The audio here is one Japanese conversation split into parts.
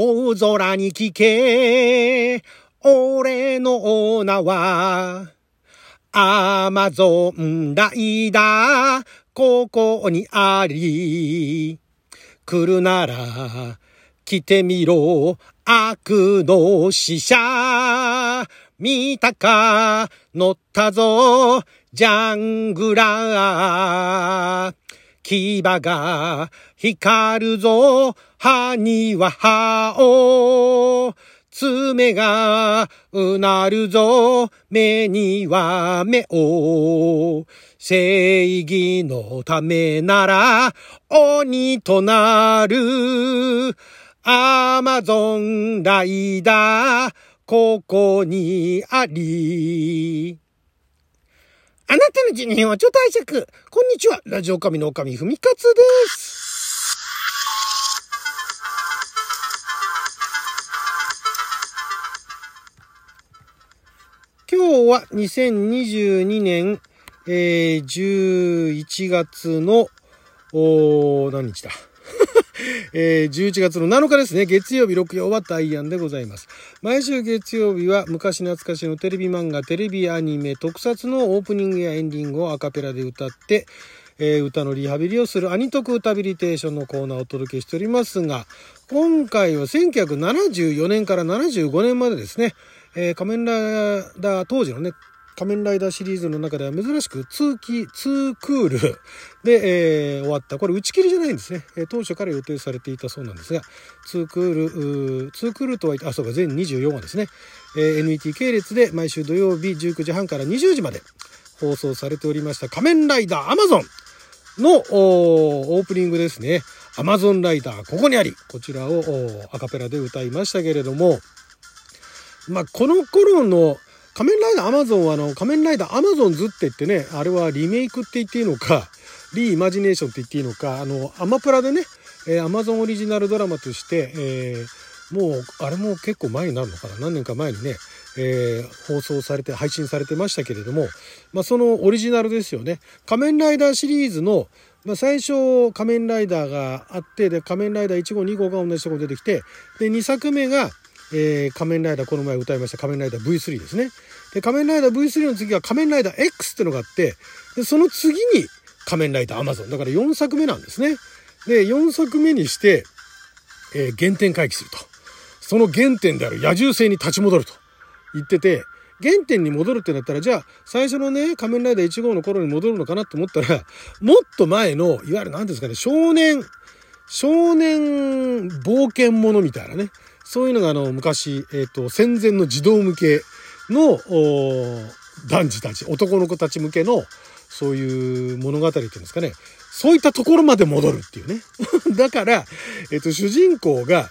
大空に聞け、俺の名は、アマゾンライダー、ここにあり。来るなら、来てみろ、悪の使者。見たか、乗ったぞ、ジャングラー。牙が光るぞ、歯には歯を。爪がうなるぞ、目には目を。正義のためなら、鬼となる。アマゾンライダー、ここにあり。あなたの人変はちょっと拝借。こんにちは。ラジオ神の神ふみかつです。今日は2022年、えー、11月の、お何日だ？えー、11月の7日ですね。月曜日6曜は大安でございます。毎週月曜日は昔懐かしのテレビ漫画、テレビアニメ、特撮のオープニングやエンディングをアカペラで歌って、えー、歌のリハビリをするアニ特歌ビリテーションのコーナーをお届けしておりますが、今回は1974年から75年までですね、えー、仮面ライダー当時のね、仮面ライダーシリーズの中では珍しく通期、ツークール で、えー、終わった。これ打ち切りじゃないんですね。え、当初から予定されていたそうなんですが、ツークール、ツークールとは言って、あ、そうか、全24話ですね。えー、NET 系列で毎週土曜日19時半から20時まで放送されておりました仮面ライダーアマゾンのオープニングですね。アマゾンライダーここにあり。こちらをアカペラで歌いましたけれども、まあ、この頃の仮面ライダーアマゾンはあの、仮面ライダーアマゾンズって言ってね、あれはリメイクって言っていいのか、リーイマジネーションって言っていいのか、あの、アマプラでね、えー、アマゾンオリジナルドラマとして、えー、もう、あれも結構前になるのかな？何年か前にね、えー、放送されて、配信されてましたけれども、まあ、そのオリジナルですよね。仮面ライダーシリーズの、まあ、最初、仮面ライダーがあって、で、仮面ライダー1号、2号が同じとこ出てきて、で、2作目が、えー、仮面ライダーこの前歌いました仮面ライダー V3 ですね。で、仮面ライダー V3 の次は仮面ライダー X っていうのがあって、で、その次に仮面ライダー Amazon。だから4作目なんですね。で、4作目にして、えー、原点回帰すると。その原点である野獣性に立ち戻ると言ってて、原点に戻るってなったら、じゃあ、最初のね、仮面ライダー1号の頃に戻るのかなと思ったら、もっと前の、いわゆる何ですかね、少年、少年冒険者みたいなね、そういうのがあの、昔、えっ、ー、と、戦前の児童向けの、男児たち、男の子たち向けの、そういう物語っていうんですかね。そういったところまで戻るっていうね。だから、えっ、ー、と、主人公が、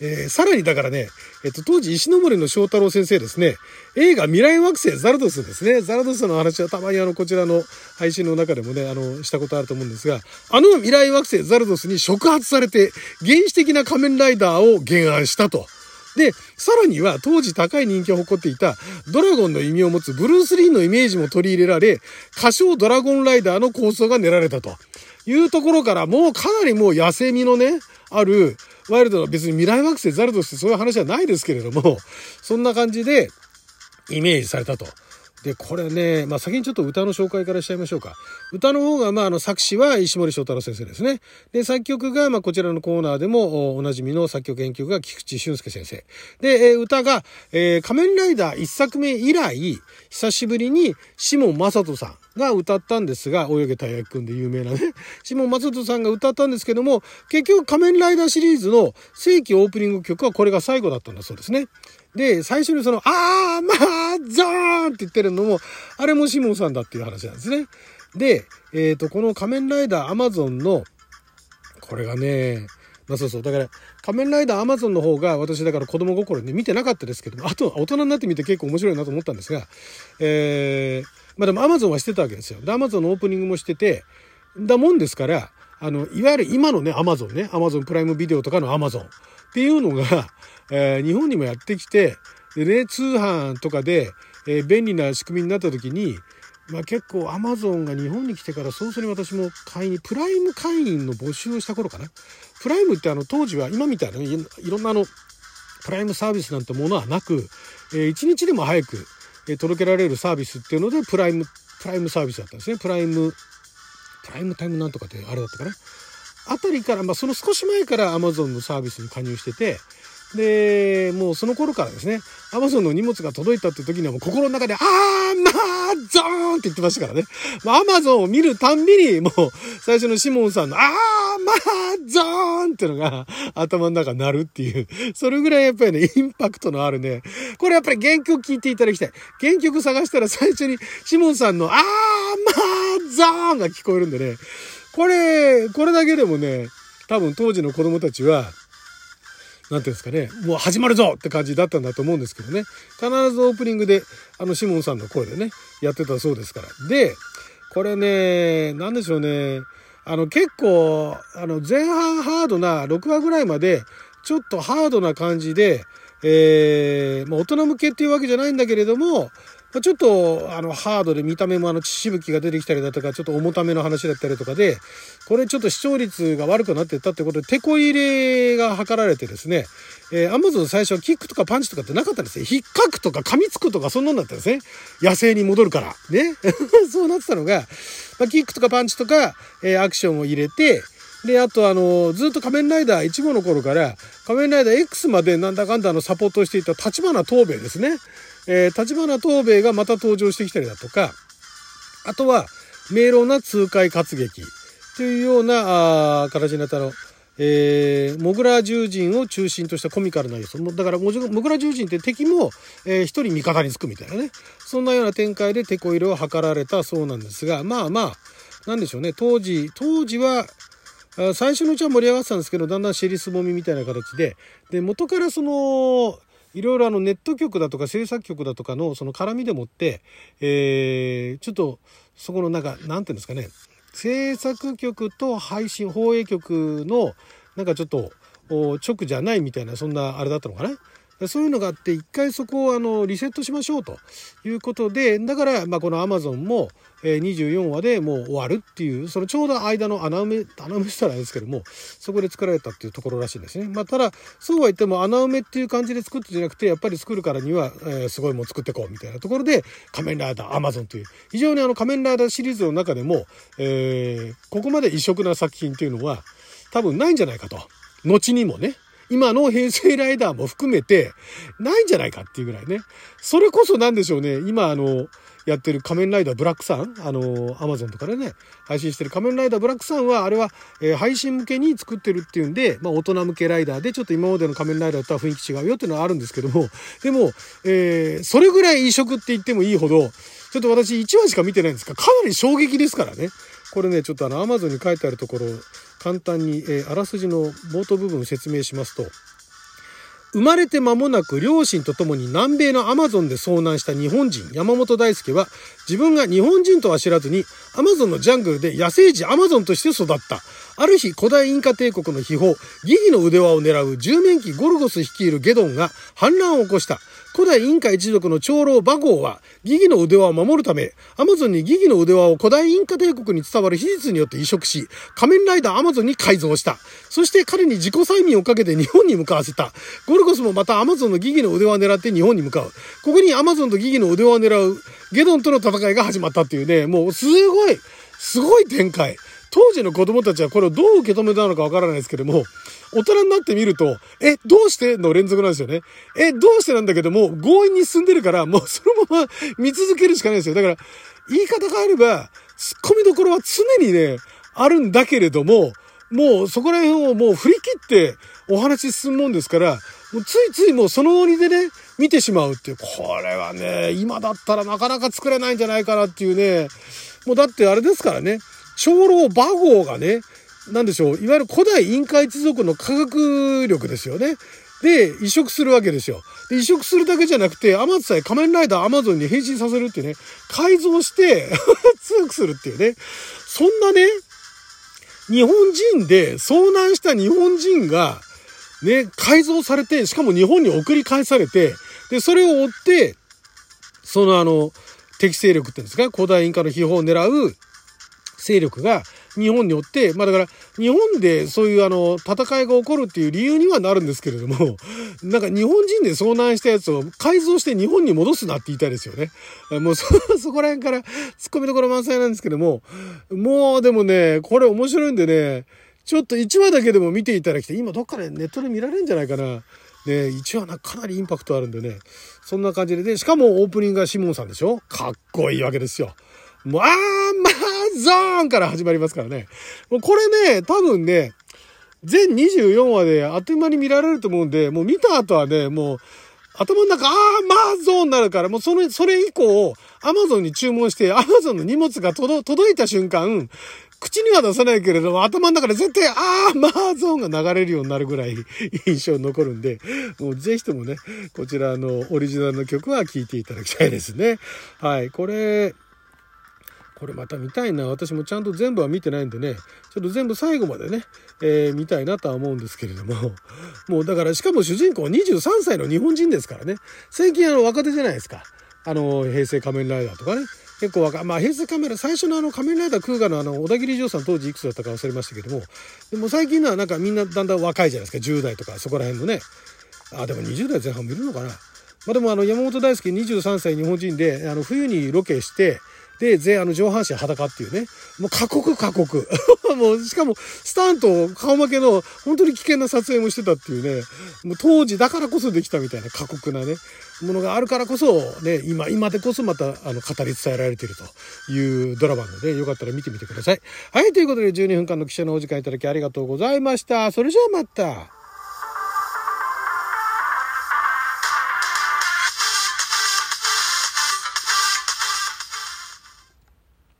えー、さらにだからね、えっと、当時石森の翔太郎先生ですね、映画未来惑星ザルドスですね。ザルドスの話はたまにあの、こちらの配信の中でもね、あの、したことあると思うんですが、あの未来惑星ザルドスに触発されて、原始的な仮面ライダーを原案したと。で、さらには当時高い人気を誇っていたドラゴンの意味を持つブルース・リーのイメージも取り入れられ、歌唱ドラゴンライダーの構想が練られたというところからもうかなりもう野生味のね、あるワイルドな別に未来惑星ザルドスってそういう話はないですけれども、そんな感じでイメージされたと。で、これね、まあ先にちょっと歌の紹介からしちゃいましょうか。歌の方が、まああの作詞は石森章太郎先生ですね。で、作曲が、まあこちらのコーナーでもおなじみの作曲編曲が菊池俊介先生。で、え歌が、えー、仮面ライダー一作目以来、久しぶりにシモン正人さんが歌ったんですが、泳げたい焼きくんで有名なね、シモン正人さんが歌ったんですけども、結局仮面ライダーシリーズの正規オープニング曲はこれが最後だったんだそうですね。で、最初にその、あーまーザーンって言ってるのも、あれもシモンさんだっていう話なんですね。で、えっ、ー、と、この仮面ライダーアマゾンの、これがね、まあそうそう。だから、仮面ライダーアマゾンの方が私だから子供心で見てなかったですけども、あと大人になってみて結構面白いなと思ったんですが、えー、まあでもアマゾンはしてたわけですよ。で、アマゾンのオープニングもしてて、だもんですから、あの、いわゆる今のね、アマゾンね、アマゾンプライムビデオとかのアマゾンっていうのが、えー、日本にもやってきて、でね、通販とかで、えー、便利な仕組みになった時に、まあ、結構アマゾンが日本に来てから早々に私も会員プライム会員の募集をした頃かなプライムってあの当時は今みたいな、ね、いろんなあのプライムサービスなんてものはなく、えー、1日でも早く、えー、届けられるサービスっていうのでプライムプライムサービスだったんですね。プライムプライムタイムなんとかってあれだったかな。あたりから、まあ、その少し前からアマゾンのサービスに加入しててで、もうその頃からですね、アマゾンの荷物が届いたって時にはもう心の中で、ああまあゾーンって言ってましたからね。まあ、アマゾンを見るたんびに、もう最初のシモンさんの、あーまあゾーンってのが頭の中になるっていう、それぐらいやっぱりね、インパクトのあるね、これやっぱり原曲聴いていただきたい。原曲探したら最初にシモンさんの、あーまあゾーンが聞こえるんでね、これ、これだけでもね、多分当時の子供たちは、何ていうんですかね、もう始まるぞって感じだったんだと思うんですけどね。必ずオープニングで、あの、シモンさんの声でね、やってたそうですから。で、これね、何でしょうね。あの、結構、あの、前半ハードな、6話ぐらいまで、ちょっとハードな感じで、えー、まあ、大人向けっていうわけじゃないんだけれども、ちょっと、あの、ハードで見た目もあの、血しぶきが出てきたりだとか、ちょっと重ための話だったりとかで、これちょっと視聴率が悪くなってったってことで、手こ入れが図られてですね、えー、アマゾン最初はキックとかパンチとかってなかったんですよ。引っかくとか噛みつくとかそんなんだったんですね。野生に戻るから。ね。そうなってたのが、まあ、キックとかパンチとか、えー、アクションを入れて、で、あとあの、ずっと仮面ライダー1号の頃から、仮面ライダー X までなんだかんだのサポートをしていた立花東兵衛ですね。えー、立花東兵衛がまた登場してきたりだとか、あとは、明朗な痛快活劇というようなあ形になったの。えー、モグラ獣人を中心としたコミカルな要素。だから、モグラ獣人って敵も、えー、一人味方につくみたいなね。そんなような展開でテこ入れを図られたそうなんですが、まあまあ、なんでしょうね。当時、当時は、最初のうちは盛り上がってたんですけど、だんだんシェリスもみみたいな形で、で、元からその、いろいろあのネット局だとか制作局だとかのその絡みでもって、えー、ちょっとそこのなんか、なんていうんですかね、制作局と配信、放映局のなんかちょっと直じゃないみたいな、そんなあれだったのかな。そういうのがあって、一回そこをあのリセットしましょうということで、だから、まあ、このアマゾンも、え24話でもう終わるっていう、そのちょうど間の穴埋め、穴埋めしたらあれですけども、そこで作られたっていうところらしいんですね。まあ、ただ、そうは言っても穴埋めっていう感じで作ってじゃなくて、やっぱり作るからには、えー、すごいもん作っていこうみたいなところで、仮面ライダー、アマゾンという、非常にあの仮面ライダーシリーズの中でも、えー、ここまで異色な作品っていうのは、多分ないんじゃないかと。後にもね。今の平成ライダーも含めて、ないんじゃないかっていうぐらいね。それこそなんでしょうね。今あの、やってる仮面ライダー BLACK SUN、あの、アマゾンとかでね、配信してる仮面ライダー BLACK SUNは、あれは、えー、配信向けに作ってるっていうんで、まあ、大人向けライダーで、ちょっと今までの仮面ライダーとは雰囲気違うよっていうのはあるんですけども、でも、えー、それぐらい異色って言ってもいいほど、ちょっと私1話しか見てないんですが、かなり衝撃ですからね。これね、ちょっとあの、アマゾンに書いてあるところ、簡単に、えー、あらすじの冒頭部分を説明しますと、生まれて間もなく両親と共に南米のアマゾンで遭難した日本人山本大輔は自分が日本人とは知らずにアマゾンのジャングルで野生児アマゾンとして育った。ある日古代インカ帝国の秘宝ギギの腕輪を狙う十面機ゴルゴス率いるゲドンが反乱を起こした。古代インカ一族の長老バゴーは、ギギの腕輪を守るため、アマゾンにギギの腕輪を古代インカ帝国に伝わる秘術によって移植し、仮面ライダーアマゾンに改造した。そして彼に自己催眠をかけて日本に向かわせた。ゴルゴスもまたアマゾンのギギの腕輪を狙って日本に向かう。ここにアマゾンとギギの腕輪を狙うゲドンとの戦いが始まったっていうね、もうすごい、すごい展開。当時の子供たちはこれをどう受け止めたのかわからないですけども、大人になってみると、え、どうしての連続なんですよね。え、どうしてなんだけども、強引に進んでるから、もうそのまま見続けるしかないですよ。だから、言い方変えれば、突っ込みどころは常にね、あるんだけれども、もうそこら辺をもう振り切ってお話進むもんですから、もうついついもうその折でね、見てしまうっていう。これはね、今だったらなかなか作れないんじゃないかなっていうね。もうだってあれですからね、長老馬号がね、なんでしょう、いわゆる古代インカ一族の科学力ですよね。で、移植するわけですよ。で、移植するだけじゃなくて、アマツさえ仮面ライダーアマゾンに変身させるっていうね、改造して 強くするっていうね。そんなね、日本人で遭難した日本人が、ね、改造されて、しかも日本に送り返されて、で、それを追って、そのあの、敵勢力っていうんですか、古代インカの秘宝を狙う勢力が日本によって、まあだから日本でそういうあの戦いが起こるっていう理由にはなるんですけれども、なんか日本人で遭難したやつを改造して日本に戻すなって言いたいですよね。もうそ、そこら辺から突っ込みどころ満載なんですけども、もうでもね、これ面白いんでね、ちょっと1話だけでも見ていただきたい。今どっかでネットで見られるんじゃないかな。ね、1話なかなりインパクトあるんでね。そんな感じで、で、しかもオープニングがシモンさんでしょ？かっこいいわけですよ。もう、あーまあ、ゾーンから始まりますからね。もうこれね、多分ね、全24話であっという間に見られると思うんで、もう見た後はね、もう、頭の中、あーまあゾーンになるから、もうその、それ以降、アマゾンに注文して、アマゾンの荷物が届いた瞬間、口には出さないけれども、頭の中で絶対、あーまあゾーンが流れるようになるぐらい印象に残るんで、もうぜひともね、こちらのオリジナルの曲は聴いていただきたいですね。はい、これ、これまた見たいな。私もちゃんと全部は見てないんでね、ちょっと全部最後までね、えー、見たいなとは思うんですけれども、もうだからしかも主人公23歳の日本人ですからね、最近あの若手じゃないですか。あの、平成仮面ライダーとかね。結構若、まあ平成仮面ライダー、最初のあの仮面ライダークーガのあの、小田切丈さん当時いくつだったか忘れましたけども、でも最近のはなんかみんなだんだん若いじゃないですか、10代とかそこら辺のね。あ、でも20代前半もいるのかな。まあでもあの山本大輔23歳日本人で、あの冬にロケして、で、ぜ、あの、上半身裸っていうね。もう過酷過酷。もう、しかも、スタント、顔負けの、本当に危険な撮影もしてたっていうね。もう当時だからこそできたみたいな過酷なね、ものがあるからこそ、ね、今、今でこそまた、あの、語り伝えられているというドラマなので、よかったら見てみてください。はい、ということで12分間の記者のお時間いただきありがとうございました。それじゃあまた。